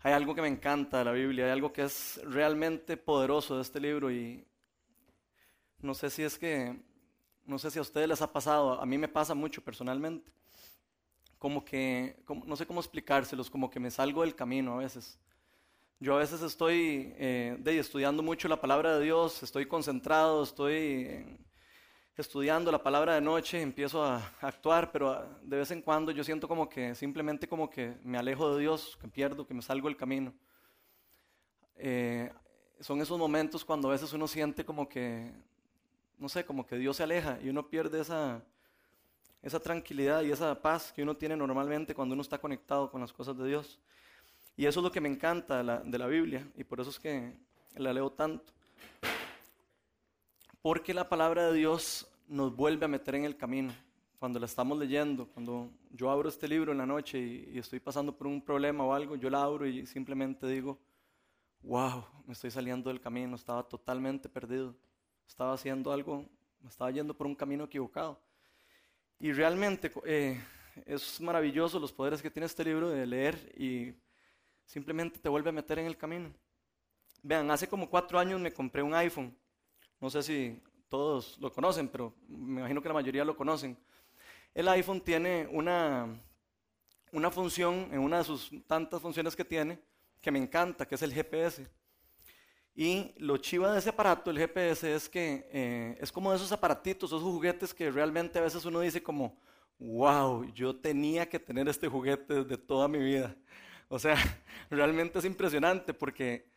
hay algo que me encanta de la Biblia, hay algo que es realmente poderoso de este libro y no sé si es que, no sé si a ustedes les ha pasado, a mí me pasa mucho personalmente, como que, no sé cómo explicárselos, como que me salgo del camino a veces. Yo a veces estoy eh, estudiando mucho la palabra de Dios, estoy concentrado, estoy estudiando la palabra de noche, empiezo a, actuar, pero de vez en cuando yo siento como que simplemente como que me alejo de Dios, que pierdo, que me salgo del camino. Eh, son esos momentos cuando a veces uno siente como que, no sé, como que Dios se aleja y uno pierde esa, esa tranquilidad y esa paz que uno tiene normalmente cuando uno está conectado con las cosas de Dios. Y eso es lo que me encanta de la Biblia y por eso es que la leo tanto. Porque la palabra de Dios nos vuelve a meter en el camino. Cuando la estamos leyendo, cuando yo abro este libro en la noche y, estoy pasando por un problema o algo, yo la abro y simplemente digo, wow, me estoy saliendo del camino, estaba totalmente perdido, estaba haciendo algo, me estaba yendo por un camino equivocado. Y realmente eh, es maravilloso los poderes que tiene este libro de leer y simplemente te vuelve a meter en el camino. Vean, hace como cuatro años me compré un iPhone. No sé si todos lo conocen, pero me imagino que la mayoría lo conocen. El iPhone tiene una, una función, en una de sus tantas funciones que tiene, que me encanta, que es el GPS. Y lo chiva de ese aparato, el GPS, es que eh, es como esos aparatitos, esos juguetes que realmente a veces uno dice como, wow, yo tenía que tener este juguete desde toda mi vida. O sea, realmente es impresionante porque,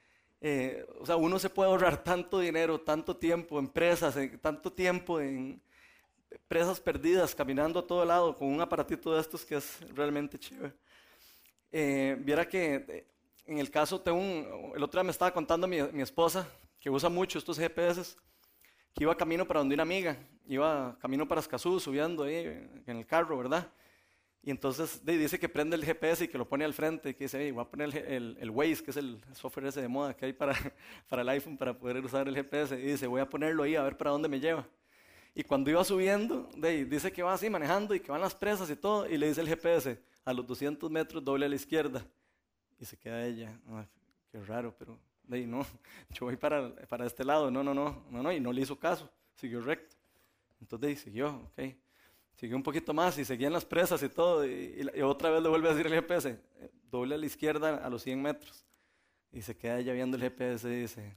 eh, o sea, uno se puede ahorrar tanto dinero, tanto tiempo en presas, tanto tiempo en presas perdidas, caminando a todo lado con un aparatito de estos que es realmente chévere. Eh, viera que eh, en el caso de un, el otro día me estaba contando mi, mi esposa que usa mucho estos GPS, que iba camino para donde una amiga, iba camino para Escazú, subiendo ahí en el carro, ¿verdad? Y entonces dice que prende el GPS y que lo pone al frente y que dice, voy a poner el, el, Waze, que es el software ese de moda que hay para, para el iPhone para poder usar el GPS. Y dice, voy a ponerlo ahí a ver para dónde me lleva. Y cuando iba subiendo, dice que va así manejando y que van las presas y todo. Y le dice el GPS, a los 200 metros doble a la izquierda. Y se queda ella, qué raro, pero de no, yo voy para, para este lado. No, no, no, no, no. Y no le hizo caso, siguió recto. Entonces siguió, ok. Siguió un poquito más y seguían las presas y todo. Y, otra vez le vuelve a decir el GPS, doble a la izquierda a los 100 metros. Y se queda ella viendo el GPS y dice,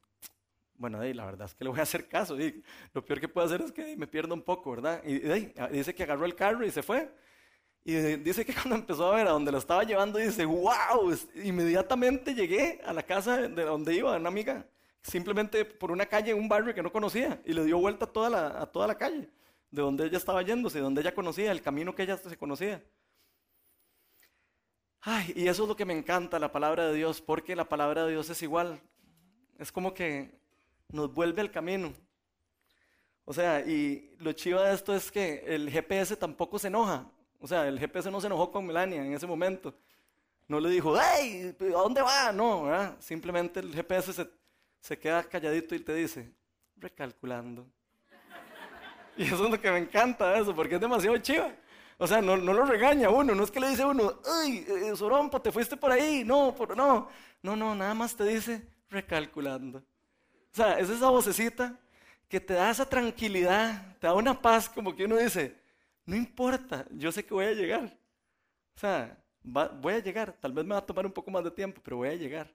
bueno, la verdad es que le voy a hacer caso. Y lo peor que puedo hacer es que me pierda un poco, ¿verdad? Y, dice que agarró el carro y se fue. Y dice que cuando empezó a ver a donde lo estaba llevando, dice, wow, inmediatamente llegué a la casa de donde iba una amiga, simplemente por una calle, un barrio que no conocía, y le dio vuelta toda la, a toda la calle de donde ella estaba yéndose, de donde ella conocía, el camino que ella se conocía. Ay, y eso es lo que me encanta, la palabra de Dios, porque la palabra de Dios es igual. Es como que nos vuelve al camino. O sea, y lo chivo de esto es que el GPS tampoco se enoja. O sea, el GPS no se enojó con Melania en ese momento. No le dijo, ¡hey! ¿A dónde va? No, ¿verdad? Simplemente el GPS se, se queda calladito y te dice, recalculando. Y eso es lo que me encanta eso, porque es demasiado chiva. O sea, no, no lo regaña uno, no es que le dice uno, ¡ay, eh, Sorompo, te fuiste por ahí! No, por, no, no, no, nada más te dice recalculando. O sea, es esa vocecita que te da esa tranquilidad, te da una paz, como que uno dice, no importa, yo sé que voy a llegar. O sea, voy a llegar, tal vez me va a tomar un poco más de tiempo, pero voy a llegar.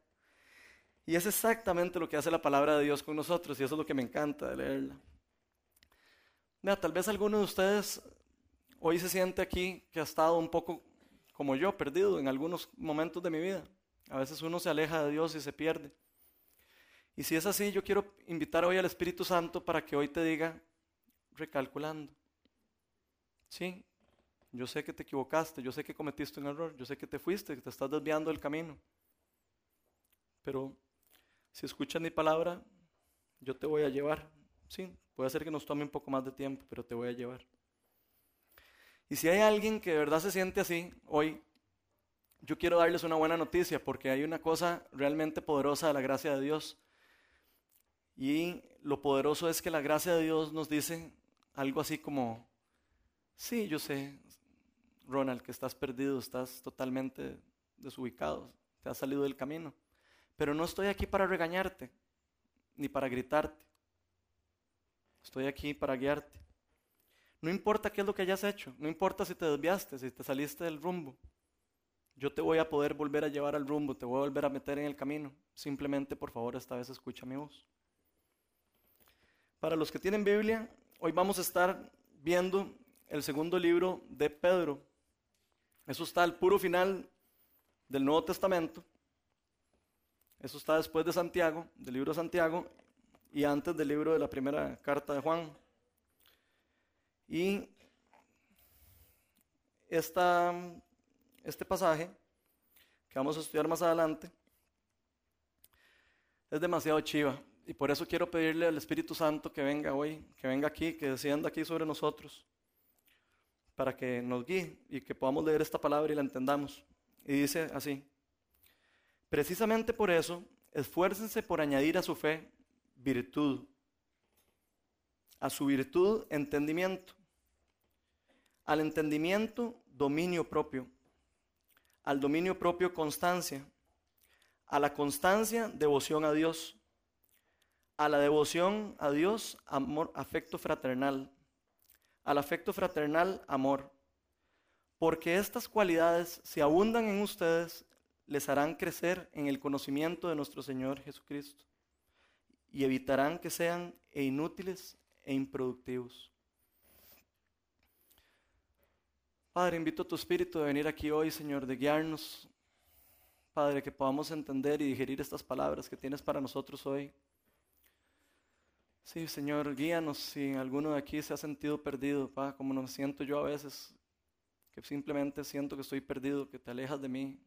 Y es exactamente lo que hace la palabra de Dios con nosotros, y eso es lo que me encanta de leerla. Mira, tal vez alguno de ustedes hoy se siente aquí que ha estado un poco como yo, perdido en algunos momentos de mi vida. A veces uno se aleja de Dios y se pierde. Y si es así, yo quiero invitar hoy al Espíritu Santo para que hoy te diga, recalculando. Sí, yo sé que te equivocaste, yo sé que cometiste un error, yo sé que te fuiste, que te estás desviando del camino. Pero si escuchas mi palabra, yo te voy a llevar. Sí, Puede ser que nos tome un poco más de tiempo, pero te voy a llevar. Y si hay alguien que de verdad se siente así hoy, yo quiero darles una buena noticia porque hay una cosa realmente poderosa de la gracia de Dios. Y lo poderoso es que la gracia de Dios nos dice algo así como, sí, yo sé, Ronald, que estás perdido, estás totalmente desubicado, te has salido del camino. Pero no estoy aquí para regañarte, ni para gritarte. Estoy aquí para guiarte. No importa qué es lo que hayas hecho, no importa si te desviaste, si te saliste del rumbo. Yo te voy a poder volver a llevar al rumbo, te voy a volver a meter en el camino. Simplemente, por favor, esta vez escucha mi voz. Para los que tienen Biblia, hoy vamos a estar viendo el segundo libro de Pedro. Eso está al puro final del Nuevo Testamento. Eso está después de Santiago, del libro de Santiago, y antes del libro de la primera carta de Juan. Y esta, este pasaje, que vamos a estudiar más adelante, es demasiado chiva. Y por eso quiero pedirle al Espíritu Santo que venga hoy, que venga aquí, que descienda aquí sobre nosotros, para que nos guíe y que podamos leer esta palabra y la entendamos. Y dice así, precisamente por eso, esfuércense por añadir a su fe virtud, a su virtud entendimiento, al entendimiento dominio propio, al dominio propio constancia, a la constancia devoción a Dios, a la devoción a Dios amor, afecto fraternal, al afecto fraternal amor, porque estas cualidades, si abundan en ustedes, les harán crecer en el conocimiento de nuestro Señor Jesucristo y evitarán que sean e inútiles e improductivos. Padre, invito a tu Espíritu a venir aquí hoy, Señor, de guiarnos. Padre, que podamos entender y digerir estas palabras que tienes para nosotros hoy. Sí, Señor, guíanos si alguno de aquí se ha sentido perdido, pa, como me siento yo a veces, que simplemente siento que estoy perdido, que te alejas de mí.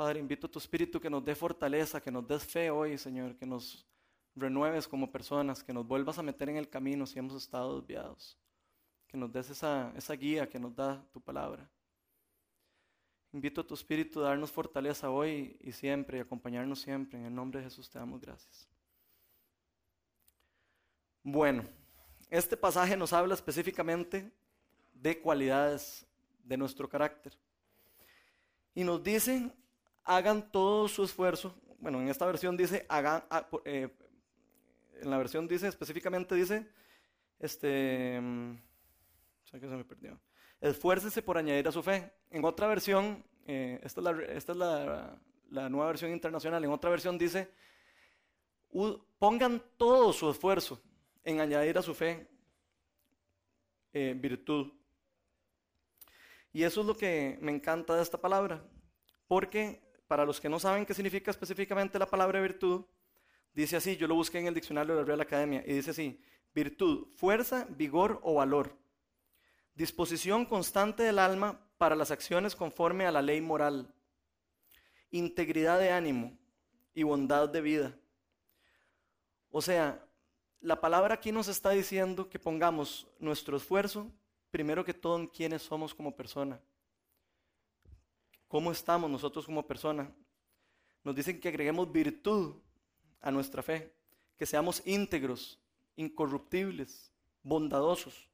Padre, invito a tu Espíritu que nos dé fortaleza, que nos des fe hoy, Señor, que nos renueves como personas, que nos vuelvas a meter en el camino si hemos estado desviados, que nos des esa, guía que nos da tu palabra. Invito a tu Espíritu a darnos fortaleza hoy y siempre y acompañarnos siempre. En el nombre de Jesús te damos gracias. Bueno, este pasaje nos habla específicamente de cualidades de nuestro carácter. Y nos dice hagan todo su esfuerzo. Bueno, en esta versión dice, hagan, ah, eh, en la versión dice, específicamente dice, este, mm, que se me perdió. Esfuércese por añadir a su fe. En otra versión, eh, esta es, la, esta es la, nueva versión internacional, en otra versión dice, pongan todo su esfuerzo en añadir a su fe eh, virtud. Y eso es lo que me encanta de esta palabra, porque para los que no saben qué significa específicamente la palabra virtud, dice así, yo lo busqué en el diccionario de la Real Academia, y dice así, virtud, fuerza, vigor o valor, disposición constante del alma para las acciones conforme a la ley moral, integridad de ánimo y bondad de vida. O sea, la palabra aquí nos está diciendo que pongamos nuestro esfuerzo, primero que todo, en quiénes somos como persona cómo estamos nosotros como persona. Nos dicen que agreguemos virtud a nuestra fe, que seamos íntegros, incorruptibles, bondadosos.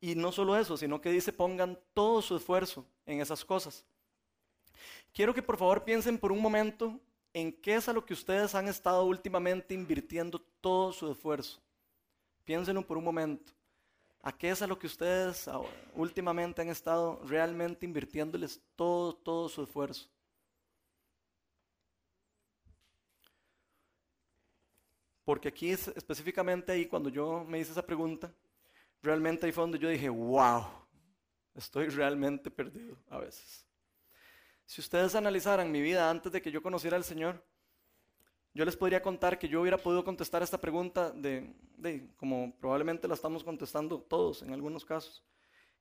Y no solo eso, sino que dice pongan todo su esfuerzo en esas cosas. Quiero que por favor piensen por un momento en qué es a lo que ustedes han estado últimamente invirtiendo todo su esfuerzo. Piénsenlo por un momento. ¿A qué es a lo que ustedes últimamente han estado realmente invirtiéndoles todo, todo su esfuerzo? Porque aquí es específicamente ahí, cuando yo me hice esa pregunta, realmente ahí fue donde yo dije, wow, estoy realmente perdido a veces. Si ustedes analizaran mi vida antes de que yo conociera al Señor, yo les podría contar que yo hubiera podido contestar esta pregunta de, como probablemente la estamos contestando todos en algunos casos.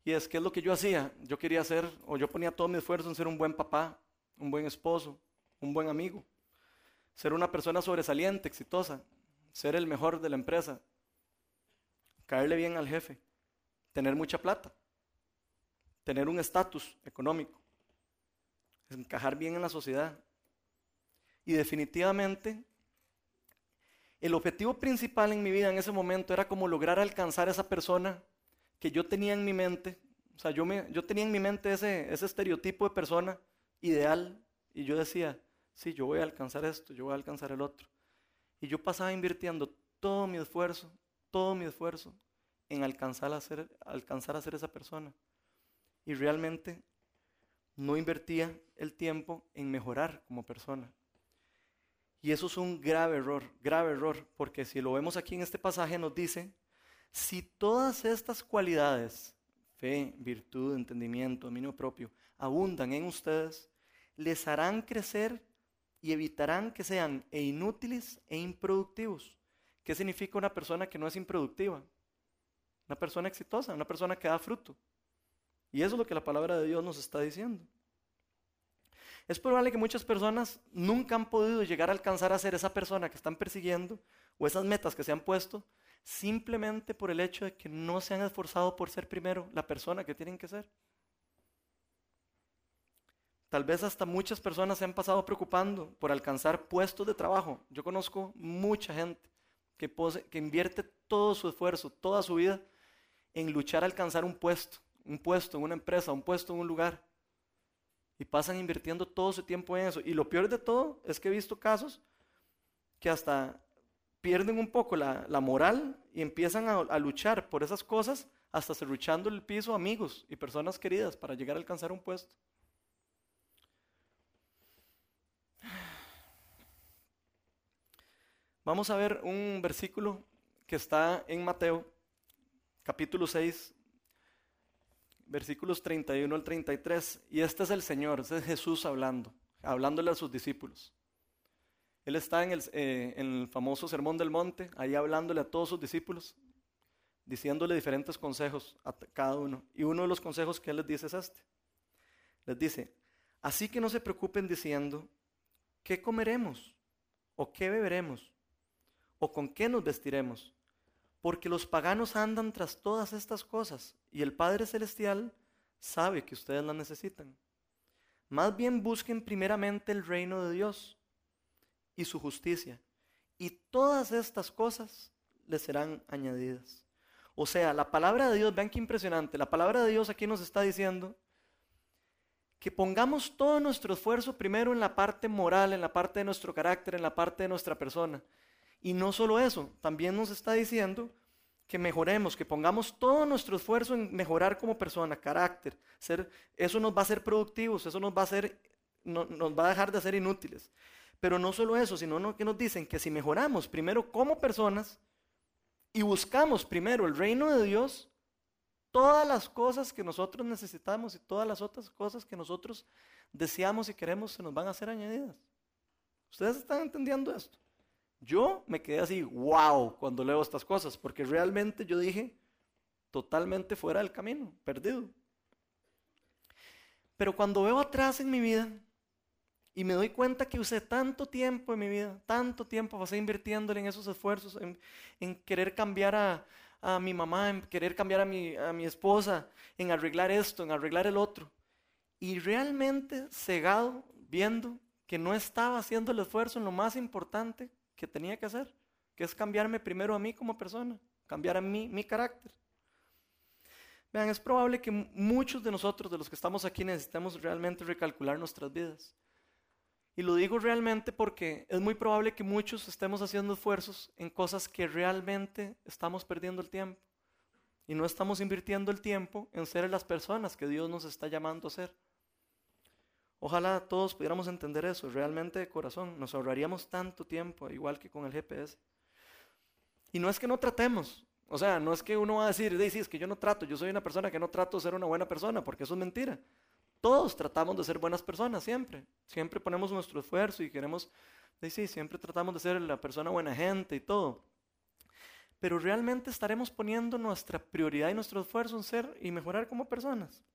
Y es, ¿qué es lo que yo hacía? Yo quería ser, o yo ponía todo mi esfuerzo en ser un buen papá, un buen esposo, un buen amigo, ser una persona sobresaliente, exitosa, ser el mejor de la empresa, caerle bien al jefe, tener mucha plata, tener un estatus económico, encajar bien en la sociedad, y definitivamente, el objetivo principal en mi vida en ese momento era como lograr alcanzar a esa persona que yo tenía en mi mente. O sea, yo, tenía en mi mente ese, ese estereotipo de persona ideal Y yo decía, sí, yo voy a alcanzar esto, yo voy a alcanzar el otro. Y yo pasaba invirtiendo todo mi esfuerzo, todo mi esfuerzo en alcanzar a ser, alcanzar a ser esa persona. Y realmente no invertía el tiempo en mejorar como persona. Y eso es un grave error, grave error, porque si lo vemos aquí en este pasaje nos dice, si todas estas cualidades, fe, virtud, entendimiento, dominio propio, abundan en ustedes, les harán crecer y evitarán que sean e inútiles e improductivos. ¿Qué significa una persona que no es improductiva? Una persona exitosa, una persona que da fruto. Y eso es lo que la palabra de Dios nos está diciendo. Es probable que muchas personas nunca han podido llegar a alcanzar a ser esa persona que están persiguiendo o esas metas que se han puesto simplemente por el hecho de que no se han esforzado por ser primero la persona que tienen que ser. Tal vez hasta muchas personas se han pasado preocupando por alcanzar puestos de trabajo. Yo conozco mucha gente que, invierte todo su esfuerzo, toda su vida en luchar a alcanzar un puesto, un puesto en una empresa, un puesto en un lugar. Y pasan invirtiendo todo su tiempo en eso. Y lo peor de todo es que he visto casos que hasta pierden un poco la, moral y empiezan a, luchar por esas cosas, hasta serruchando el piso amigos y personas queridas para llegar a alcanzar un puesto. Vamos a ver un versículo que está en Mateo, capítulo 6, versículos 31 al 33. Y este es el Señor, este es Jesús hablando, hablándole a sus discípulos. Él está en el, eh, en el famoso Sermón del Monte, ahí hablándole a todos sus discípulos, diciéndole diferentes consejos a cada uno. Y uno de los consejos que Él les dice es este. Les dice, así que no se preocupen diciendo, ¿qué comeremos? ¿O qué beberemos? ¿O con qué nos vestiremos? Porque los paganos andan tras todas estas cosas y el Padre Celestial sabe que ustedes las necesitan. Más bien busquen primeramente el reino de Dios y su justicia, y todas estas cosas les serán añadidas. O sea, la palabra de Dios, vean qué impresionante, la palabra de Dios aquí nos está diciendo que pongamos todo nuestro esfuerzo primero en la parte moral, en la parte de nuestro carácter, en la parte de nuestra persona, y no solo eso, también nos está diciendo que mejoremos, que pongamos todo nuestro esfuerzo en mejorar como persona, carácter. Ser, eso nos va a hacer productivos, eso nos va a, hacer, nos va a dejar de ser inútiles. Pero no solo eso, sino que nos dicen que si mejoramos primero como personas y buscamos primero el reino de Dios, todas las cosas que nosotros necesitamos y todas las otras cosas que nosotros deseamos y queremos se nos van a ser añadidas. ¿Ustedes están entendiendo esto? Yo me quedé así, wow, cuando leo estas cosas, porque realmente yo dije, totalmente fuera del camino, perdido. Pero cuando veo atrás en mi vida y me doy cuenta que usé tanto tiempo en mi vida, tanto tiempo pasé invirtiéndole en esos esfuerzos, en, querer cambiar a, mi mamá, en querer cambiar a mi, a mi esposa, en arreglar esto, en arreglar el otro. Y realmente cegado, viendo que no estaba haciendo el esfuerzo en lo más importante que tenía que hacer, que es cambiarme primero a mí como persona, cambiar a mí mi carácter. Vean, es probable que muchos de nosotros, de los que estamos aquí, necesitemos realmente recalcular nuestras vidas. Y lo digo realmente porque es muy probable que muchos estemos haciendo esfuerzos en cosas que realmente estamos perdiendo el tiempo. Y no estamos invirtiendo el tiempo en ser las personas que Dios nos está llamando a ser. Ojalá todos pudiéramos entender eso, realmente de corazón. Nos ahorraríamos tanto tiempo, igual que con el GPS. Y no es que no tratemos, o sea, no es que uno va a decir, sí, es que yo no trato, yo soy una persona que no trato de ser una buena persona, porque eso es mentira. Todos tratamos de ser buenas personas, siempre. Siempre ponemos nuestro esfuerzo y queremos, sí, siempre tratamos de ser la persona buena gente y todo. Pero realmente estaremos poniendo nuestra prioridad y nuestro esfuerzo en ser y mejorar como personas.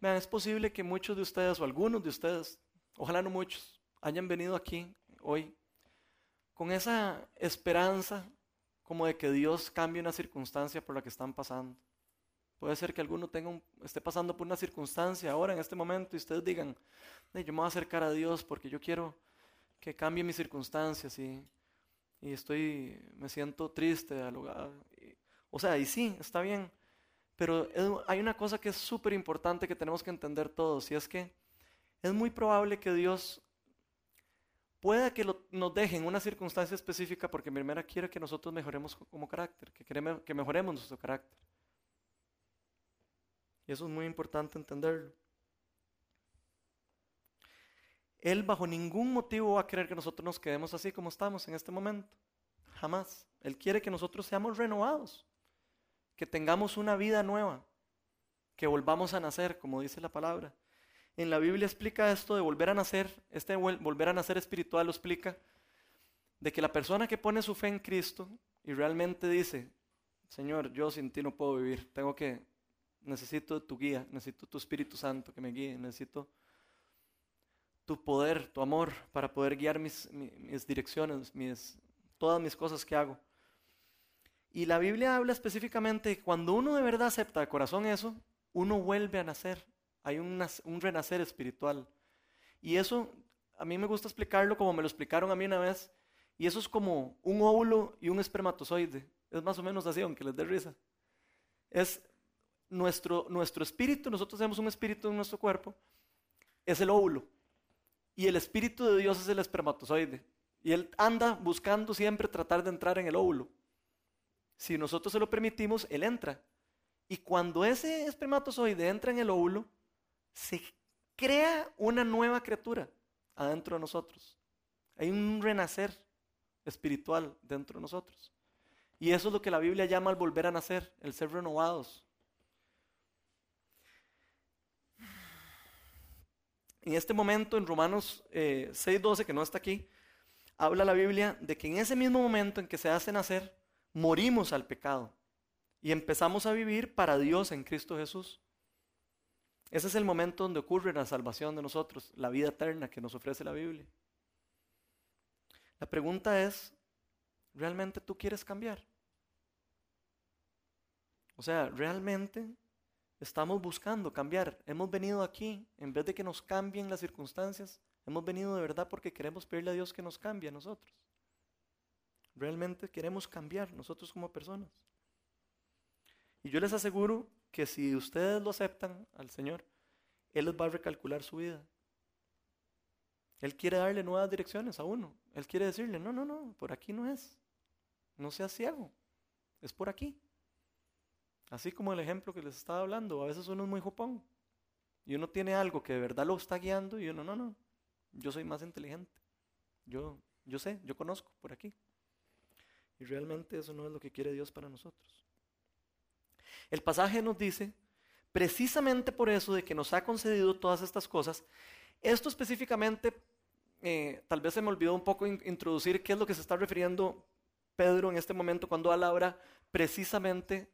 Vean, es posible que muchos de ustedes o algunos de ustedes, ojalá no muchos, hayan venido aquí hoy con esa esperanza como de que Dios cambie una circunstancia por la que están pasando. Puede ser que alguno tenga esté pasando por una circunstancia ahora en este momento y ustedes digan, yo me voy a acercar a Dios porque yo quiero que cambie mis circunstancias y, y estoy, me siento triste. O sea, y sí, está bien, pero hay una cosa que es súper importante que tenemos que entender todos, y es que es muy probable que Dios pueda que nos deje en una circunstancia específica porque primero quiere que nosotros mejoremos como carácter, que, queremos, que mejoremos nuestro carácter. Y eso es muy importante entenderlo. Él bajo ningún motivo va a querer que nosotros nos quedemos así como estamos en este momento. Jamás. Él quiere que nosotros seamos renovados, que tengamos una vida nueva, que volvamos a nacer, como dice la palabra. En la Biblia explica esto de volver a nacer, este volver a nacer espiritual lo explica, de que la persona que pone su fe en Cristo y realmente dice, Señor, yo sin ti no puedo vivir, tengo que, necesito tu guía, necesito tu Espíritu Santo que me guíe, necesito tu poder, tu amor para poder guiar mis, mis, direcciones, mis, todas mis cosas que hago. Y la Biblia habla específicamente que cuando uno de verdad acepta de corazón eso, uno vuelve a nacer. Hay un, renacer espiritual. Y eso, a mí me gusta explicarlo como me lo explicaron a mí una vez. Y eso es como un óvulo y un espermatozoide. Es más o menos así, aunque les dé risa. Es nuestro, nuestro espíritu, nosotros tenemos un espíritu en nuestro cuerpo, es el óvulo. Y el Espíritu de Dios es el espermatozoide. Y Él anda buscando siempre tratar de entrar en el óvulo. Si nosotros se lo permitimos, Él entra. Y cuando ese espermatozoide entra en el óvulo, se crea una nueva criatura adentro de nosotros. Hay un renacer espiritual dentro de nosotros. Y eso es lo que la Biblia llama el volver a nacer, el ser renovados. En este momento, en Romanos 6.12, eh, que no está aquí, habla la Biblia de que en ese mismo momento en que se hace nacer, morimos al pecado y empezamos a vivir para Dios en Cristo Jesús. Ese es el momento donde ocurre la salvación de nosotros, la vida eterna que nos ofrece la Biblia. La pregunta es, ¿realmente tú quieres cambiar? O sea, ¿realmente Estamos buscando cambiar. Hemos venido aquí, en vez de que nos cambien las circunstancias, hemos venido de verdad porque queremos pedirle a Dios que nos cambie a nosotros. Realmente queremos cambiar nosotros como personas. Y yo les aseguro que si ustedes lo aceptan al Señor, Él les va a recalcular su vida. Él quiere darle nuevas direcciones a uno. Él quiere decirle, no, no, no, por aquí no es. No seas ciego. Es por aquí. Así como el ejemplo que les estaba hablando, a veces uno es muy jopón y uno tiene algo que de verdad lo está guiando y uno, no, no, yo soy más inteligente. Yo, yo sé, yo conozco por aquí. Y realmente eso no es lo que quiere Dios para nosotros. El pasaje nos dice, precisamente por eso de que nos ha concedido todas estas cosas, esto específicamente, eh, tal vez se me olvidó un poco introducir qué es lo que se está refiriendo Pedro en este momento cuando habla precisamente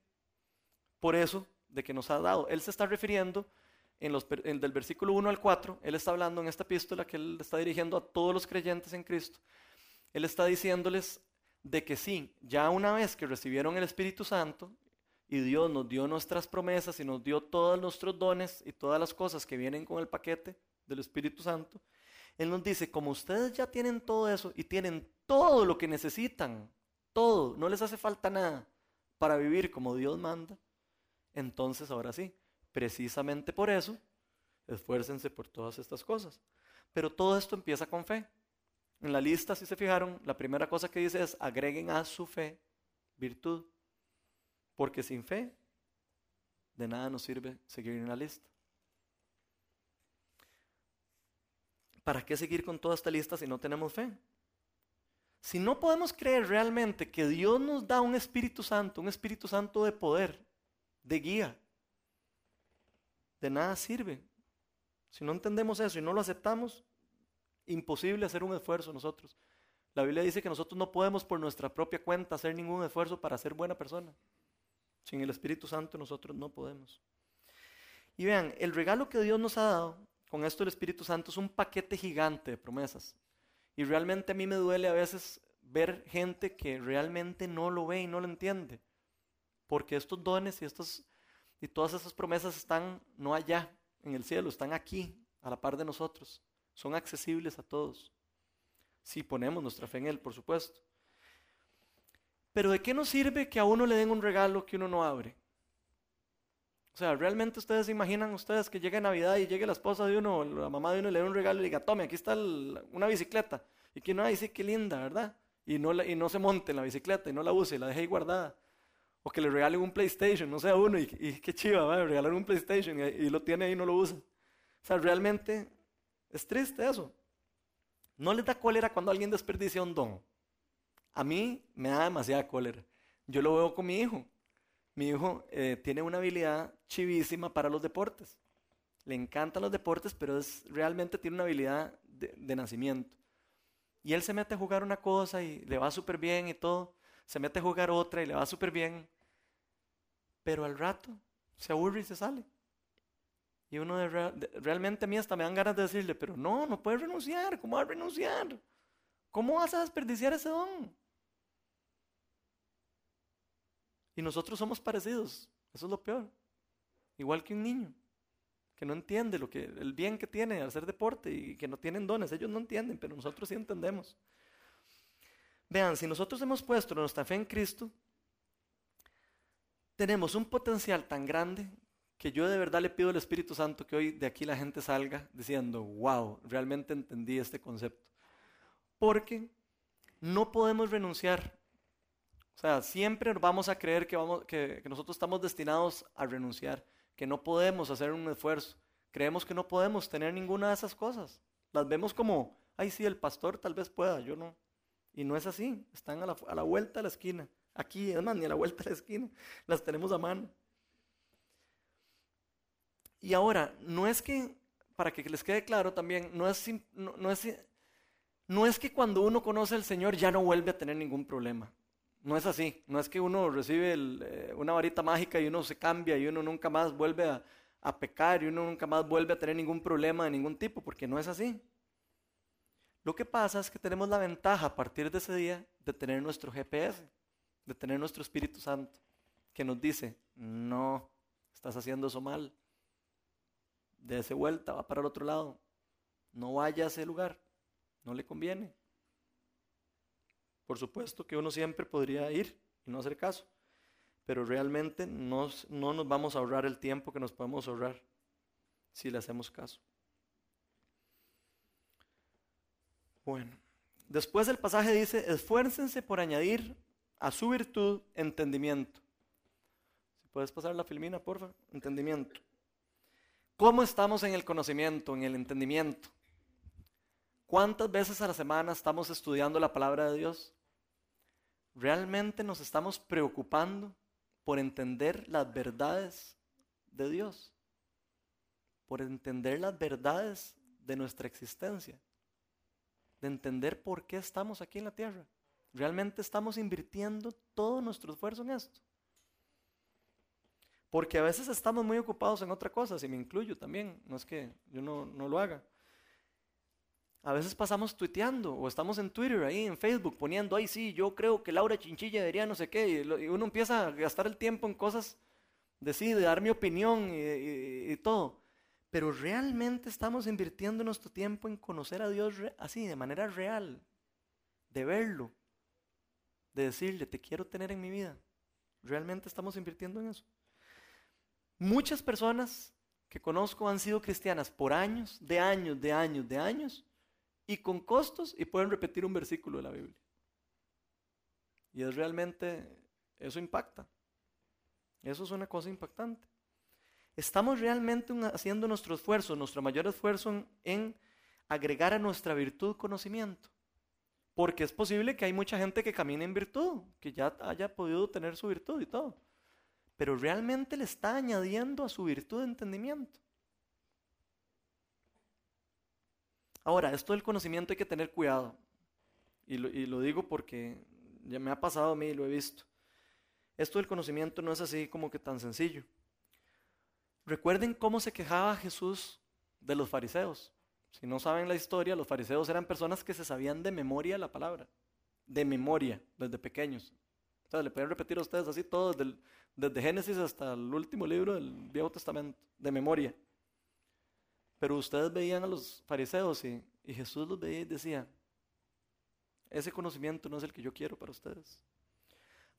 por eso de que nos ha dado. Él se está refiriendo en los, del versículo 1 al 4, él está hablando en esta epístola que él está dirigiendo a todos los creyentes en Cristo. Él está diciéndoles de que sí, ya una vez que recibieron el Espíritu Santo y Dios nos dio nuestras promesas y nos dio todos nuestros dones y todas las cosas que vienen con el paquete del Espíritu Santo, Él nos dice, como ustedes ya tienen todo eso y tienen todo lo que necesitan, todo, no les hace falta nada para vivir como Dios manda, entonces ahora sí, precisamente por eso, esfuércense por todas estas cosas. Pero todo esto empieza con fe. En la lista, si se fijaron, la primera cosa que dice es agreguen a su fe virtud. Porque sin fe, de nada nos sirve seguir en la lista. ¿Para qué seguir con toda esta lista si no tenemos fe? Si no podemos creer realmente que Dios nos da un Espíritu Santo, un Espíritu Santo de poder, de guía. De nada sirve. Si no entendemos eso y no lo aceptamos, imposible hacer un esfuerzo nosotros. La Biblia dice que nosotros no podemos por nuestra propia cuenta hacer ningún esfuerzo para ser buena persona. Sin el Espíritu Santo nosotros no podemos. Y vean, el regalo que Dios nos ha dado con esto del Espíritu Santo es un paquete gigante de promesas. Y realmente a mí me duele a veces ver gente que realmente no lo ve y no lo entiende. Porque estos dones y, estos, y todas esas promesas están no allá en el cielo, están aquí, a la par de nosotros. Son accesibles a todos. Si ponemos nuestra fe en Él, por supuesto. Pero ¿de qué nos sirve que a uno le den un regalo que uno no abre? O sea, ¿realmente ustedes imaginan ustedes que llegue Navidad y llegue la esposa de uno la mamá de uno y le dé un regalo y diga, tome, aquí está una bicicleta? Y que no, ay, sí, qué linda, ¿verdad? Y no, y no se monte en la bicicleta y no la use la deje ahí guardada. O que le regalen un PlayStation, no sé, a uno y, qué chiva, ¿verdad? regalar un PlayStation y, y lo tiene ahí y no lo usa. O sea, realmente es triste eso. No les da cólera cuando alguien desperdicia un don. A mí me da demasiada cólera. Yo lo veo con mi hijo. Mi hijo eh, tiene una habilidad chivísima para los deportes. Le encantan los deportes, pero es, realmente tiene una habilidad de, nacimiento. Y él se mete a jugar una cosa y le va súper bien y todo. Se mete a jugar otra y le va súper bien. Pero al rato se aburre y se sale. Y uno de, realmente a mí hasta me dan ganas de decirle, pero no, no puedes renunciar. ¿Cómo vas a renunciar? ¿Cómo vas a desperdiciar ese don? Y nosotros somos parecidos. Eso es lo peor. Igual que un niño que no entiende lo que, el bien que tiene al hacer deporte y que no tienen dones. Ellos no entienden, pero nosotros sí entendemos. Vean, si nosotros hemos puesto nuestra fe en Cristo, tenemos un potencial tan grande que yo de verdad le pido al Espíritu Santo que hoy de aquí la gente salga diciendo, wow, realmente entendí este concepto. Porque no podemos renunciar o sea, siempre vamos a creer que, vamos, que, nosotros estamos destinados a renunciar, que no podemos hacer un esfuerzo. Creemos que no podemos tener ninguna de esas cosas. Las vemos como, ay, sí, el pastor tal vez pueda, yo no. Y no es así, están a la, a la vuelta de la esquina. Aquí, es más, ni a la vuelta de la esquina, las tenemos a mano. Y ahora, no es que, para que les quede claro también, no es, no, no es, no es que cuando uno conoce al Señor ya no vuelve a tener ningún problema. No es así, no es que uno recibe eh, una varita mágica y uno se cambia y uno nunca más vuelve a, a pecar y uno nunca más vuelve a tener ningún problema de ningún tipo, porque no es así. Lo que pasa es que tenemos la ventaja a partir de ese día de tener nuestro GPS, de tener nuestro Espíritu Santo, que nos dice, no, estás haciendo eso mal, ese vuelta, va para el otro lado, no vaya a ese lugar, no le conviene. Por supuesto que uno siempre podría ir y no hacer caso, pero realmente no nos vamos a ahorrar el tiempo que nos podemos ahorrar si le hacemos caso. Bueno, después el pasaje dice, esfuércense por añadir a su virtud entendimiento. Si puedes pasar la filmina, por favor, entendimiento. ¿Cómo estamos en el conocimiento, en el entendimiento? ¿Cuántas veces a la semana estamos estudiando la palabra de Dios? ¿Realmente nos estamos preocupando por entender las verdades de Dios? Por entender las verdades de nuestra existencia. De entender por qué estamos aquí en la tierra. ¿Realmente estamos invirtiendo todo nuestro esfuerzo en esto? Porque a veces estamos muy ocupados en otra cosa, si me incluyo también, no es que yo no, no lo haga. A veces pasamos tuiteando o estamos en Twitter, ahí en Facebook, poniendo, ay, sí, yo creo que Laura Chinchilla debería no sé qué, y, uno empieza a gastar el tiempo en cosas de sí, de dar mi opinión y, todo. Pero realmente estamos invirtiendo nuestro tiempo en conocer a Dios así, de manera real, de verlo, de decirle, te quiero tener en mi vida. Realmente estamos invirtiendo en eso. Muchas personas que conozco han sido cristianas por años, de años, de años, de años, y con costos y pueden repetir un versículo de la Biblia. Y es realmente, eso impacta. Eso es una cosa impactante. Estamos realmente haciendo nuestro esfuerzo, nuestro mayor esfuerzo en, agregar a nuestra virtud conocimiento. Porque es posible que hay mucha gente que camine en virtud, que ya haya podido tener su virtud y todo. Pero realmente le está añadiendo a su virtud de entendimiento. Ahora, esto del conocimiento hay que tener cuidado. Y lo, digo porque ya me ha pasado a mí y lo he visto. Esto del conocimiento no es así como que tan sencillo. Recuerden cómo se quejaba Jesús de los fariseos. Si no saben la historia, los fariseos eran personas que se sabían de memoria la palabra. De memoria, desde pequeños. Sea, le pueden repetir a ustedes así todo, desde, desde Génesis hasta el último libro del Viejo Testamento, de memoria. Pero ustedes veían a los fariseos y, Jesús los veía y decía, ese conocimiento no es el que yo quiero para ustedes.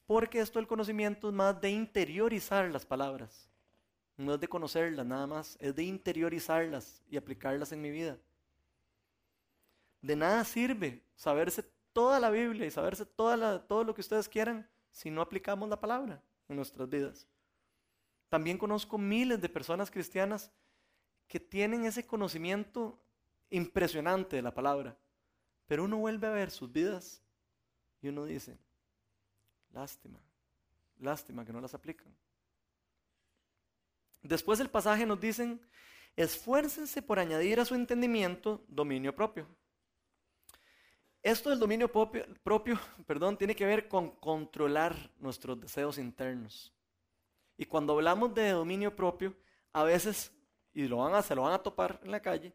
Porque esto del conocimiento es más de interiorizar las palabras. No es de conocerlas nada más, es de interiorizarlas y aplicarlas en mi vida. De nada sirve saberse toda la Biblia y saberse toda todo lo que ustedes quieran si no aplicamos la palabra en nuestras vidas. También conozco miles de personas cristianas que tienen ese conocimiento impresionante de la palabra, pero uno vuelve a ver sus vidas y uno dice, lástima, lástima que no las aplican. Después el pasaje nos dicen, esfuércense por añadir a su entendimiento dominio propio. Esto del dominio propio, propio perdón, tiene que ver con controlar nuestros deseos internos. Y cuando hablamos de dominio propio, a veces, y lo van a, se lo van a topar en la calle,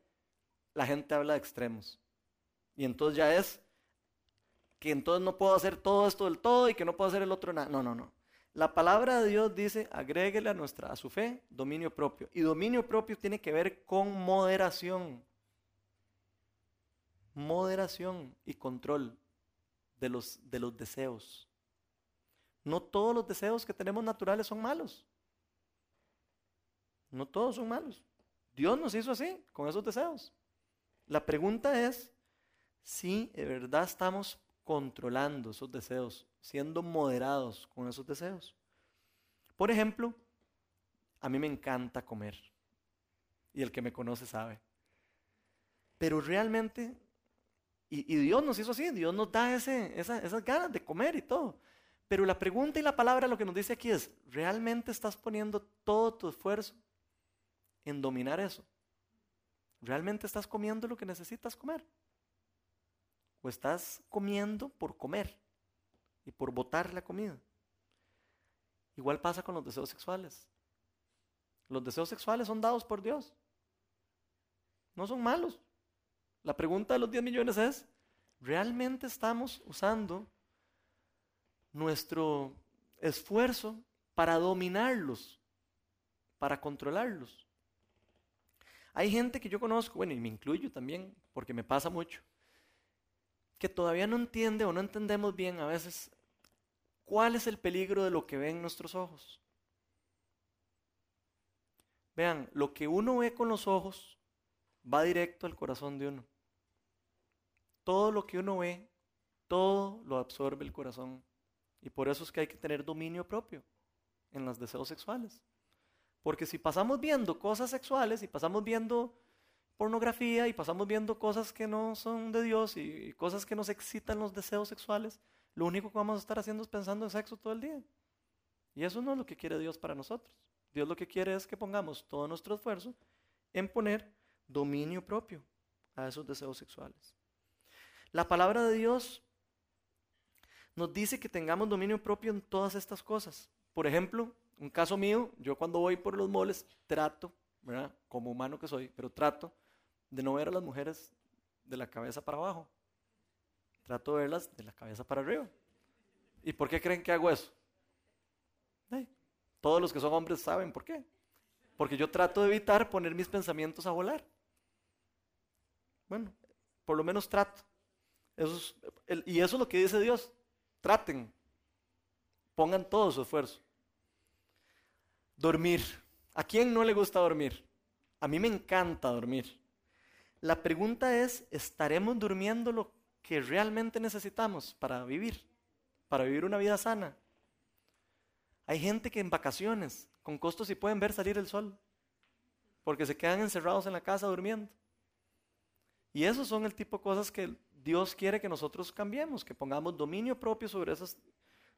la gente habla de extremos. Y entonces ya es que entonces no puedo hacer todo esto del todo y que no puedo hacer el otro nada. No, no, no. La palabra de Dios dice, agréguele a nuestra a su fe dominio propio. Y dominio propio tiene que ver con moderación. Moderación y control de los, de los deseos. No todos los deseos que tenemos naturales son malos. No todos son malos. Dios nos hizo así, con esos deseos. La pregunta es si de verdad estamos controlando esos deseos, siendo moderados con esos deseos. Por ejemplo, a mí me encanta comer. Y el que me conoce sabe. Pero realmente, y, Dios nos hizo así, Dios nos da esas ganas de comer y todo. Pero la pregunta y la palabra lo que nos dice aquí es, ¿realmente estás poniendo todo tu esfuerzo en dominar eso? ¿Realmente estás comiendo lo que necesitas comer? ¿O estás comiendo por comer y por botar la comida? Igual pasa con los deseos sexuales. Los deseos sexuales son dados por Dios. No son malos. La pregunta de los 10 millones es, ¿realmente estamos usando nuestro esfuerzo para dominarlos, para controlarlos? Hay gente que yo conozco, bueno, y me incluyo también, porque me pasa mucho, que todavía no entiende o no entendemos bien a veces cuál es el peligro de lo que ven nuestros ojos. Vean, lo que uno ve con los ojos va directo al corazón de uno. Todo lo que uno ve, todo lo absorbe el corazón. Y por eso es que hay que tener dominio propio en los deseos sexuales. Porque si pasamos viendo cosas sexuales y pasamos viendo pornografía y pasamos viendo cosas que no son de Dios y cosas que nos excitan los deseos sexuales, lo único que vamos a estar haciendo es pensando en sexo todo el día. Y eso no es lo que quiere Dios para nosotros. Dios lo que quiere es que pongamos todo nuestro esfuerzo en poner dominio propio a esos deseos sexuales. La palabra de Dios nos dice que tengamos dominio propio en todas estas cosas. Por ejemplo, un caso mío, yo cuando voy por los moles trato. Como humano que soy, pero trato de no ver a las mujeres de la cabeza para abajo. Trato de verlas de la cabeza para arriba. ¿Y por qué creen que hago eso? todos los que son hombres saben por qué. Porque yo trato de evitar poner mis pensamientos a volar. Bueno, por lo menos trato. Y eso es lo que dice Dios. Traten. Pongan todo su esfuerzo. Dormir. ¿A quién no le gusta dormir? A mí me encanta dormir. La pregunta es, ¿estaremos durmiendo lo que realmente necesitamos para vivir? Para vivir una vida sana. Hay gente que en vacaciones, con costos, y pueden ver salir el sol, porque se quedan encerrados en la casa durmiendo. Y esos son el tipo de cosas que Dios quiere que nosotros cambiemos, que pongamos dominio propio sobre esas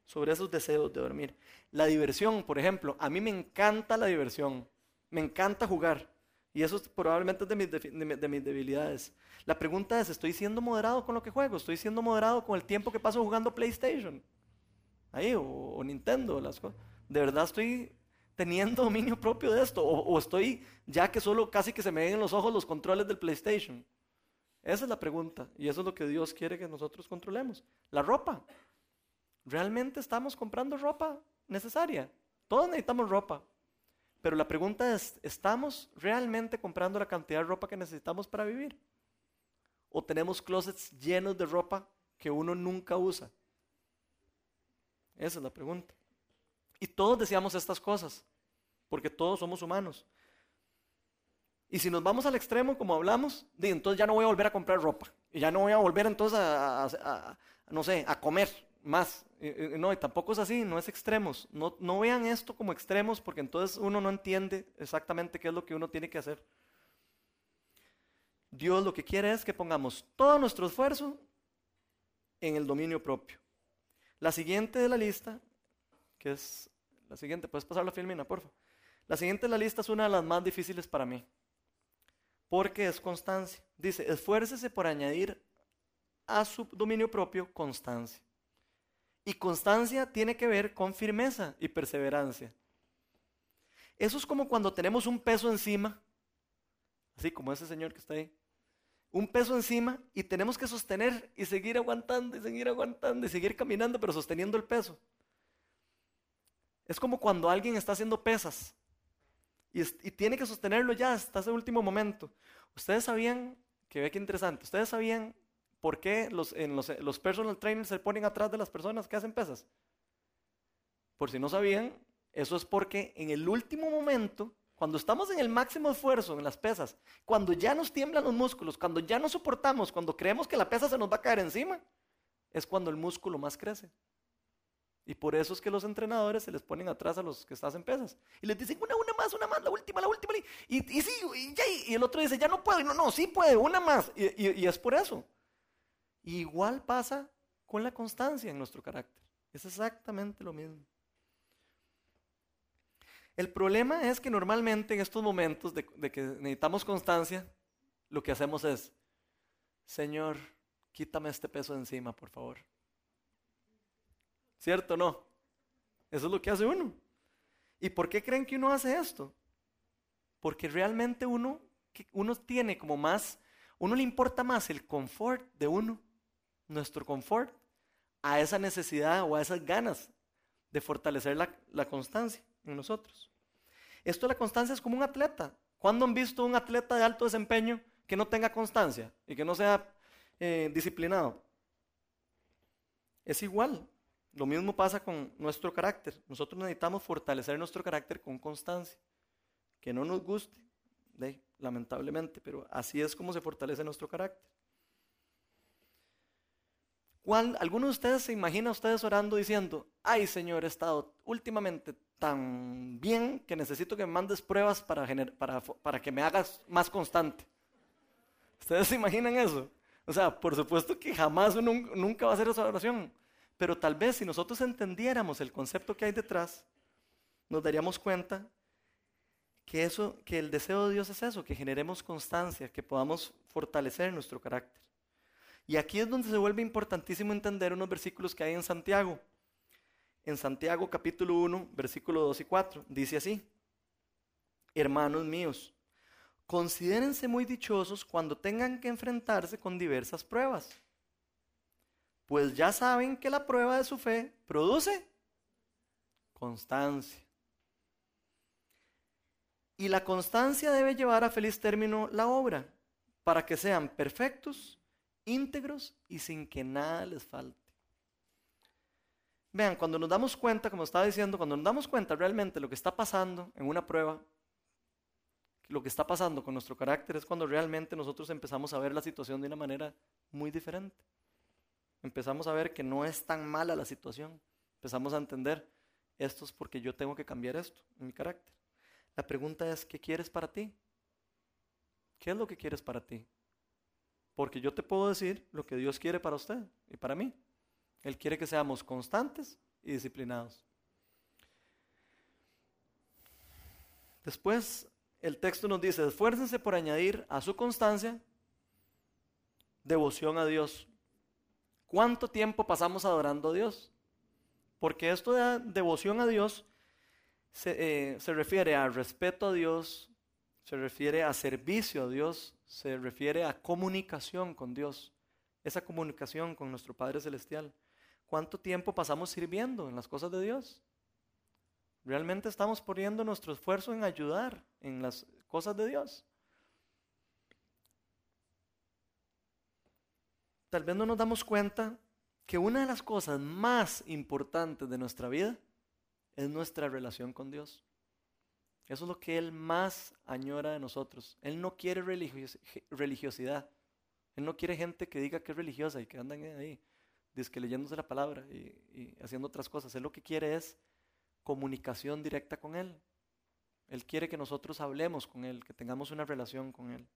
sobre esos deseos de dormir. La diversión, por ejemplo, a mí me encanta la diversión, me encanta jugar. Y eso es probablemente de mis, de, mis debilidades. La pregunta es, ¿estoy siendo moderado con lo que juego? ¿Estoy siendo moderado con el tiempo que paso jugando PlayStation? Ahí, o, Nintendo, las cosas. ¿De verdad estoy teniendo dominio propio de esto? O, o, estoy ya que solo casi que se me ven en los ojos los controles del PlayStation? Esa es la pregunta. Y eso es lo que Dios quiere que nosotros controlemos. La ropa. ¿Realmente estamos comprando ropa necesaria? Todos necesitamos ropa. Pero la pregunta es, ¿estamos realmente comprando la cantidad de ropa que necesitamos para vivir? ¿O tenemos closets llenos de ropa que uno nunca usa? Esa es la pregunta. Y todos deseamos estas cosas. porque todos somos humanos. Y si nos vamos al extremo, como hablamos, entonces ya no voy a volver a comprar ropa. Y ya no voy a volver entonces a, no sé, a comer más. no, y tampoco es así, no es extremos. No, no vean esto como extremos porque entonces uno no entiende exactamente qué es lo que uno tiene que hacer. Dios lo que quiere es que pongamos todo nuestro esfuerzo en el dominio propio. La siguiente de la lista, que es la siguiente, puedes pasar la filmina, por favor. La siguiente de la lista es una de las más difíciles para mí, porque es constancia. Dice, esfuércese por añadir a su dominio propio constancia. Y constancia tiene que ver con firmeza y perseverancia. Eso es como cuando tenemos un peso encima, así como ese señor que está ahí un peso encima y tenemos que sostener y seguir aguantando y seguir aguantando y seguir caminando, pero sosteniendo el peso. Es como cuando alguien está haciendo pesas y, tiene que sostenerlo ya hasta ese último momento. Ustedes sabían, que ve que interesante, ustedes sabían por qué los, en los, los personal trainers se ponen atrás de las personas que hacen pesas. Por si no sabían, eso es porque en el último momento cuando estamos en el máximo esfuerzo en las pesas, cuando ya nos tiemblan los músculos, cuando ya no soportamos, cuando creemos que la pesa se nos va a caer encima, es cuando el músculo más crece. Y por eso es que los entrenadores se les ponen atrás a los que están en pesas. Y les dicen, una, una más, una más, la última, la última. Y, y, sí, y, y, el otro dice, ya no puedo. Y no, no, sí puede, una más. Y, es por eso. igual pasa con la constancia en nuestro carácter. Es exactamente lo mismo. El problema es que normalmente en estos momentos de, que necesitamos constancia, lo que hacemos es, Señor, quítame este peso de encima, por favor. ¿Cierto o no? Eso es lo que hace uno. ¿Y por qué creen que uno hace esto? Porque realmente uno, uno tiene como más, uno le importa más el confort de uno, nuestro confort, a esa necesidad o a esas ganas de fortalecer la constancia en nosotros. Esto de la constancia es como un atleta. ¿Cuándo han visto un atleta de alto desempeño que no tenga constancia y que no sea eh, disciplinado? Es igual. Lo mismo pasa con nuestro carácter. Nosotros necesitamos fortalecer nuestro carácter con constancia. Que no nos guste, lamentablemente, pero así es como se fortalece nuestro carácter. ¿Cuál, ¿Alguno de ustedes se imagina ustedes orando diciendo, ay Señor, he estado últimamente tan bien que necesito que me mandes pruebas para, para, para que me hagas más constante? ¿Ustedes se imaginan eso? O sea, por supuesto que jamás nunca va a hacer esa oración, pero tal vez si nosotros entendiéramos el concepto que hay detrás, nos daríamos cuenta que eso, que el deseo de Dios es eso, que generemos constancia, que podamos fortalecer nuestro carácter. Y aquí es donde se vuelve importantísimo entender unos versículos que hay en Santiago. En Santiago capítulo 1, versículo 2 y 4, dice así, hermanos míos, considérense muy dichosos cuando tengan que enfrentarse con diversas pruebas, pues ya saben que la prueba de su fe produce constancia. Y la constancia debe llevar a feliz término la obra, para que sean perfectos íntegros y sin que nada les falte. Vean, cuando nos damos cuenta, como estaba diciendo, cuando nos damos cuenta realmente lo que está pasando en una prueba, lo que está pasando con nuestro carácter es cuando realmente nosotros empezamos a ver la situación de una manera muy diferente. Empezamos a ver que no es tan mala la situación. Empezamos a entender, esto es porque yo tengo que cambiar esto en mi carácter. La pregunta es, ¿qué quieres para ti? ¿Qué es lo que quieres para ti? Porque yo te puedo decir lo que Dios quiere para usted y para mí. Él quiere que seamos constantes y disciplinados. Después el texto nos dice, esfuércense por añadir a su constancia devoción a Dios. ¿Cuánto tiempo pasamos adorando a Dios? Porque esto de devoción a Dios se, eh, se refiere a respeto a Dios, se refiere a servicio a Dios, se refiere a comunicación con Dios, esa comunicación con nuestro Padre Celestial. ¿Cuánto tiempo pasamos sirviendo en las cosas de Dios? ¿Realmente estamos poniendo nuestro esfuerzo en ayudar en las cosas de Dios? Tal vez no nos damos cuenta que una de las cosas más importantes de nuestra vida es nuestra relación con Dios. Eso es lo que Él más añora de nosotros. Él no quiere religiosidad. Él no quiere gente que diga que es religiosa y que andan ahí, que leyéndose la palabra y, y haciendo otras cosas. Él lo que quiere es comunicación directa con Él. Él quiere que nosotros hablemos con Él, que tengamos una relación con Él.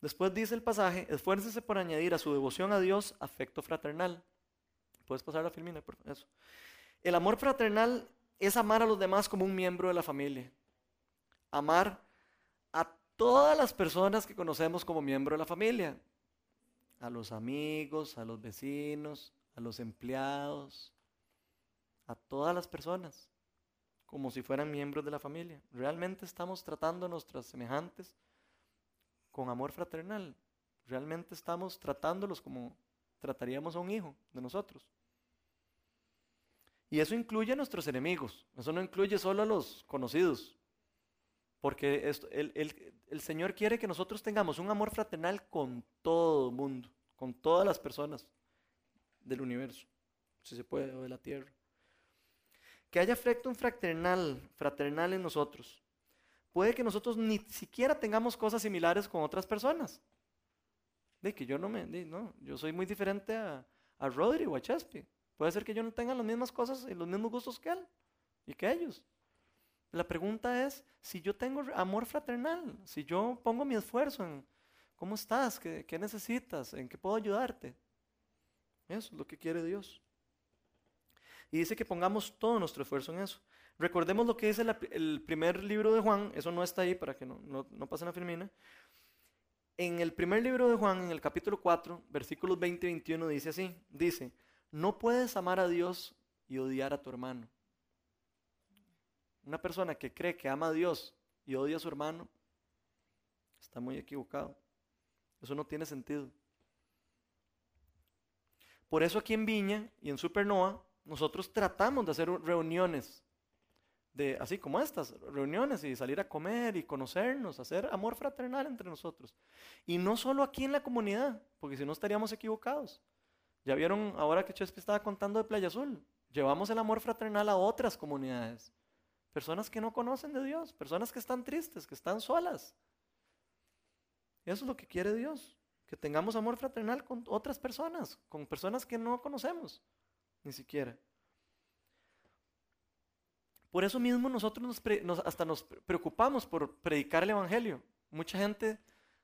Después dice el pasaje, esfuércese por añadir a su devoción a Dios afecto fraternal. Puedes pasar la filmina, por eso. El amor fraternal es amar a los demás como un miembro de la familia. Amar a todas las personas que conocemos como miembro de la familia. A los amigos, a los vecinos, a los empleados, a todas las personas como si fueran miembros de la familia. Realmente estamos tratando a nuestras semejantes con amor fraternal. Realmente estamos tratándolos como trataríamos a un hijo de nosotros. Y eso incluye a nuestros enemigos, eso no incluye solo a los conocidos, porque el, Señor quiere que nosotros tengamos un amor fraternal con todo el mundo, con todas las personas del universo, si se puede, o de la tierra. Que haya afecto fraternal, fraternal en nosotros. Puede que nosotros ni siquiera tengamos cosas similares con otras personas. De que yo no me, no, yo soy muy diferente a, a Rodri o a Chespi. Puede ser que yo no tenga las mismas cosas y los mismos gustos que él y que ellos. La pregunta es si yo tengo amor fraternal, si yo pongo mi esfuerzo en cómo estás, qué, qué necesitas, en qué puedo ayudarte. Eso es lo que quiere Dios. Y dice que pongamos todo nuestro esfuerzo en eso. Recordemos lo que dice el primer libro de Juan, eso no está ahí para que no, no, no pase la firmina. En el primer libro de Juan, en el capítulo 4, versículos 20 y 21, dice así, dice, no puedes amar a Dios y odiar a tu hermano. Una persona que cree que ama a Dios y odia a su hermano está muy equivocado. Eso no tiene sentido. Por eso aquí en Viña y en Supernova nosotros tratamos de hacer reuniones de así como estas, reuniones y salir a comer y conocernos, hacer amor fraternal entre nosotros. Y no solo aquí en la comunidad, porque si no estaríamos equivocados. Ya vieron ahora que Chespi estaba contando de Playa Azul. Llevamos el amor fraternal a otras comunidades. Personas que no conocen de Dios, personas que están tristes, que están solas. Eso es lo que quiere Dios, que tengamos amor fraternal con otras personas, con personas que no conocemos, ni siquiera. Por eso mismo nosotros hasta nos preocupamos por predicar el Evangelio. Mucha gente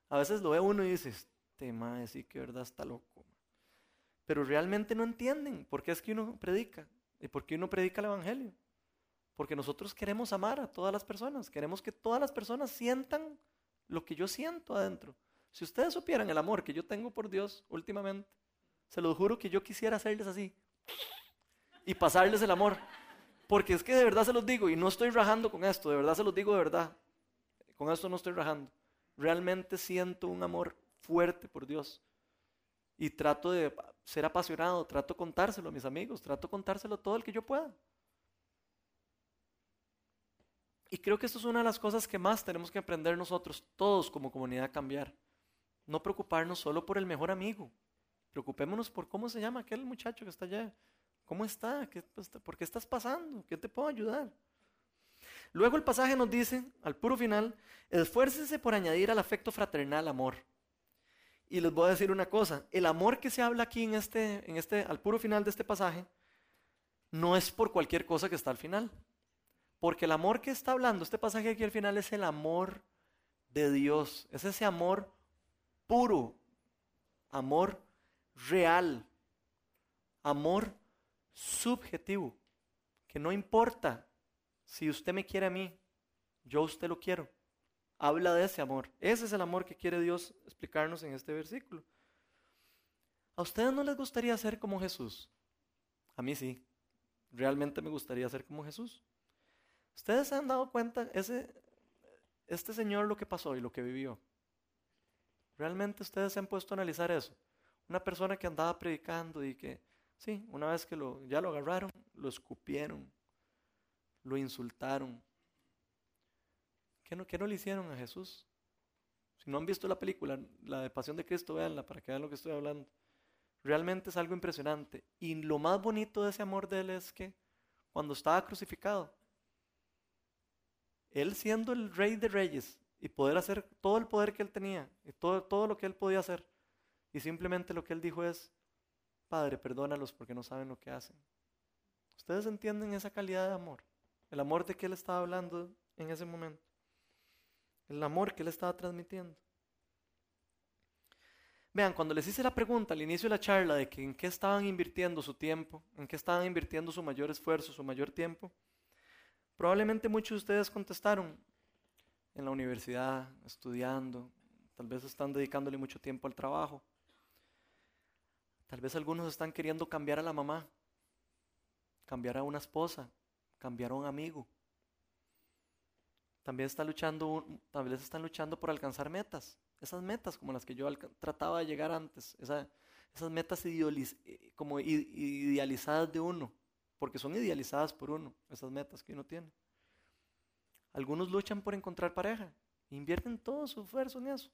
a veces lo ve uno y dice, este madre sí que verdad está loco pero realmente no entienden por qué es que uno predica y por qué uno predica el Evangelio. Porque nosotros queremos amar a todas las personas, queremos que todas las personas sientan lo que yo siento adentro. Si ustedes supieran el amor que yo tengo por Dios últimamente, se los juro que yo quisiera hacerles así y pasarles el amor. Porque es que de verdad se los digo y no estoy rajando con esto, de verdad se los digo de verdad. Con esto no estoy rajando. Realmente siento un amor fuerte por Dios y trato de ser apasionado, trato de contárselo a mis amigos, trato de contárselo todo el que yo pueda. Y creo que esto es una de las cosas que más tenemos que aprender nosotros, todos como comunidad, a cambiar. No preocuparnos solo por el mejor amigo. Preocupémonos por cómo se llama aquel muchacho que está allá. ¿Cómo está? ¿Qué, pues, ¿Por qué estás pasando? ¿Qué te puedo ayudar? Luego el pasaje nos dice, al puro final, esfuércese por añadir al afecto fraternal amor. Y les voy a decir una cosa, el amor que se habla aquí en este, en este, al puro final de este pasaje, no es por cualquier cosa que está al final. Porque el amor que está hablando este pasaje aquí al final es el amor de Dios. Es ese amor puro, amor real, amor subjetivo, que no importa si usted me quiere a mí, yo a usted lo quiero habla de ese amor. Ese es el amor que quiere Dios explicarnos en este versículo. ¿A ustedes no les gustaría ser como Jesús? A mí sí. Realmente me gustaría ser como Jesús. ¿Ustedes se han dado cuenta ese, este Señor lo que pasó y lo que vivió? ¿Realmente ustedes se han puesto a analizar eso? Una persona que andaba predicando y que, sí, una vez que lo, ya lo agarraron, lo escupieron, lo insultaron, ¿Qué no, no le hicieron a Jesús? Si no han visto la película, la de Pasión de Cristo, véanla para que vean lo que estoy hablando. Realmente es algo impresionante. Y lo más bonito de ese amor de Él es que cuando estaba crucificado, él siendo el rey de reyes y poder hacer todo el poder que él tenía y todo, todo lo que él podía hacer. Y simplemente lo que él dijo es, Padre, perdónalos porque no saben lo que hacen. ¿Ustedes entienden esa calidad de amor? El amor de que él estaba hablando en ese momento. El amor que él estaba transmitiendo. Vean, cuando les hice la pregunta al inicio de la charla de que en qué estaban invirtiendo su tiempo, en qué estaban invirtiendo su mayor esfuerzo, su mayor tiempo, probablemente muchos de ustedes contestaron en la universidad, estudiando, tal vez están dedicándole mucho tiempo al trabajo, tal vez algunos están queriendo cambiar a la mamá, cambiar a una esposa, cambiar a un amigo. También está luchando, tal vez están luchando por alcanzar metas, esas metas como las que yo trataba de llegar antes, esas metas eh, como idealizadas de uno, porque son idealizadas por uno, esas metas que uno tiene. Algunos luchan por encontrar pareja, invierten todo su esfuerzo en eso,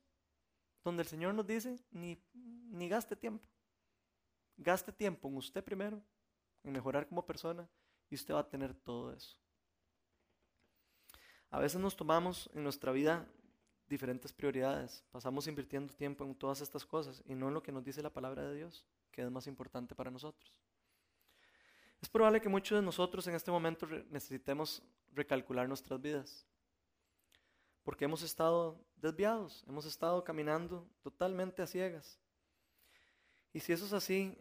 donde el Señor nos dice, ni, ni gaste tiempo, gaste tiempo en usted primero, en mejorar como persona, y usted va a tener todo eso. A veces nos tomamos en nuestra vida diferentes prioridades, pasamos invirtiendo tiempo en todas estas cosas y no en lo que nos dice la palabra de Dios, que es más importante para nosotros. Es probable que muchos de nosotros en este momento necesitemos recalcular nuestras vidas, porque hemos estado desviados, hemos estado caminando totalmente a ciegas. Y si eso es así,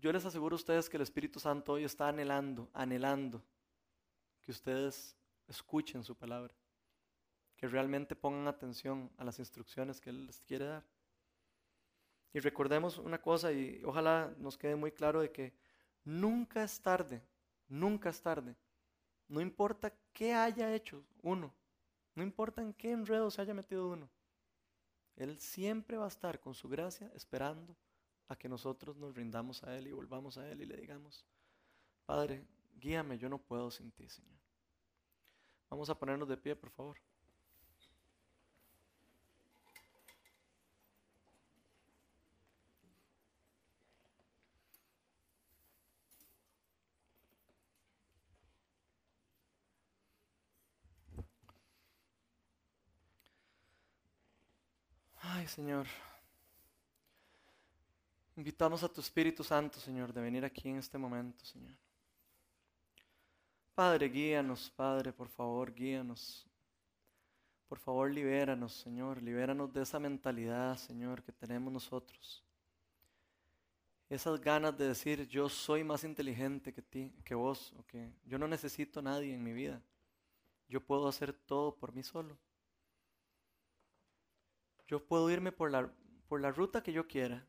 yo les aseguro a ustedes que el Espíritu Santo hoy está anhelando, anhelando que ustedes escuchen su palabra, que realmente pongan atención a las instrucciones que Él les quiere dar. Y recordemos una cosa y ojalá nos quede muy claro de que nunca es tarde, nunca es tarde. No importa qué haya hecho uno, no importa en qué enredo se haya metido uno. Él siempre va a estar con su gracia esperando a que nosotros nos rindamos a Él y volvamos a Él y le digamos, Padre, guíame, yo no puedo sin ti, Señor. Vamos a ponernos de pie, por favor. Ay, Señor. Invitamos a tu Espíritu Santo, Señor, de venir aquí en este momento, Señor. Padre, guíanos, Padre, por favor, guíanos. Por favor, libéranos, Señor, libéranos de esa mentalidad, Señor, que tenemos nosotros. Esas ganas de decir, yo soy más inteligente que ti, que vos, o que yo no necesito a nadie en mi vida. Yo puedo hacer todo por mí solo. Yo puedo irme por la, por la ruta que yo quiera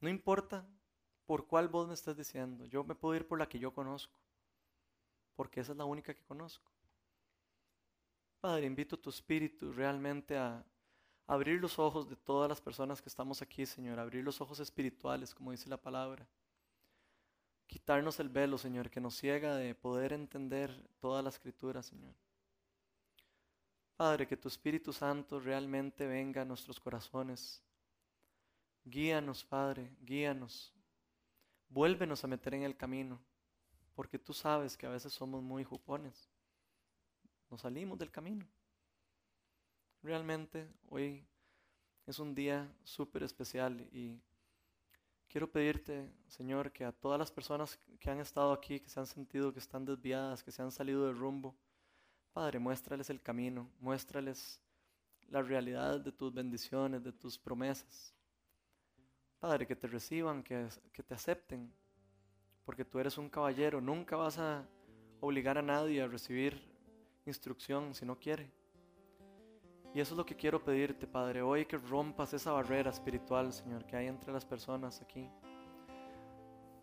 no importa por cuál voz me estás diciendo, yo me puedo ir por la que yo conozco, porque esa es la única que conozco. Padre, invito a tu espíritu realmente a abrir los ojos de todas las personas que estamos aquí, Señor, abrir los ojos espirituales, como dice la palabra. Quitarnos el velo, Señor, que nos ciega de poder entender toda la escritura, Señor. Padre, que tu Espíritu Santo realmente venga a nuestros corazones Guíanos, Padre, guíanos. Vuélvenos a meter en el camino, porque tú sabes que a veces somos muy jupones. Nos salimos del camino. Realmente hoy es un día súper especial y quiero pedirte, Señor, que a todas las personas que han estado aquí, que se han sentido que están desviadas, que se han salido del rumbo, Padre, muéstrales el camino, muéstrales la realidad de tus bendiciones, de tus promesas. Padre, que te reciban, que, que te acepten, porque tú eres un caballero, nunca vas a obligar a nadie a recibir instrucción si no quiere. Y eso es lo que quiero pedirte, Padre, hoy que rompas esa barrera espiritual, Señor, que hay entre las personas aquí.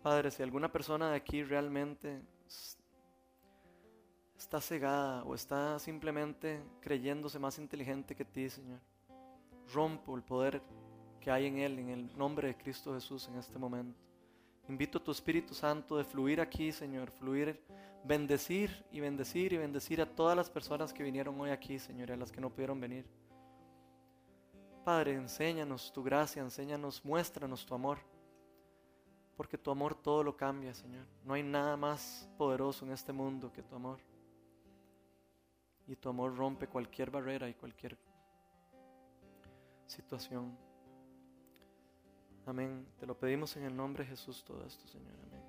Padre, si alguna persona de aquí realmente está cegada o está simplemente creyéndose más inteligente que ti, Señor, rompo el poder que hay en Él, en el nombre de Cristo Jesús en este momento. Invito a tu Espíritu Santo de fluir aquí, Señor, fluir, bendecir y bendecir y bendecir a todas las personas que vinieron hoy aquí, Señor, y a las que no pudieron venir. Padre, enséñanos tu gracia, enséñanos, muéstranos tu amor, porque tu amor todo lo cambia, Señor. No hay nada más poderoso en este mundo que tu amor. Y tu amor rompe cualquier barrera y cualquier situación. Amén. Te lo pedimos en el nombre de Jesús todo esto, Señor. Amén.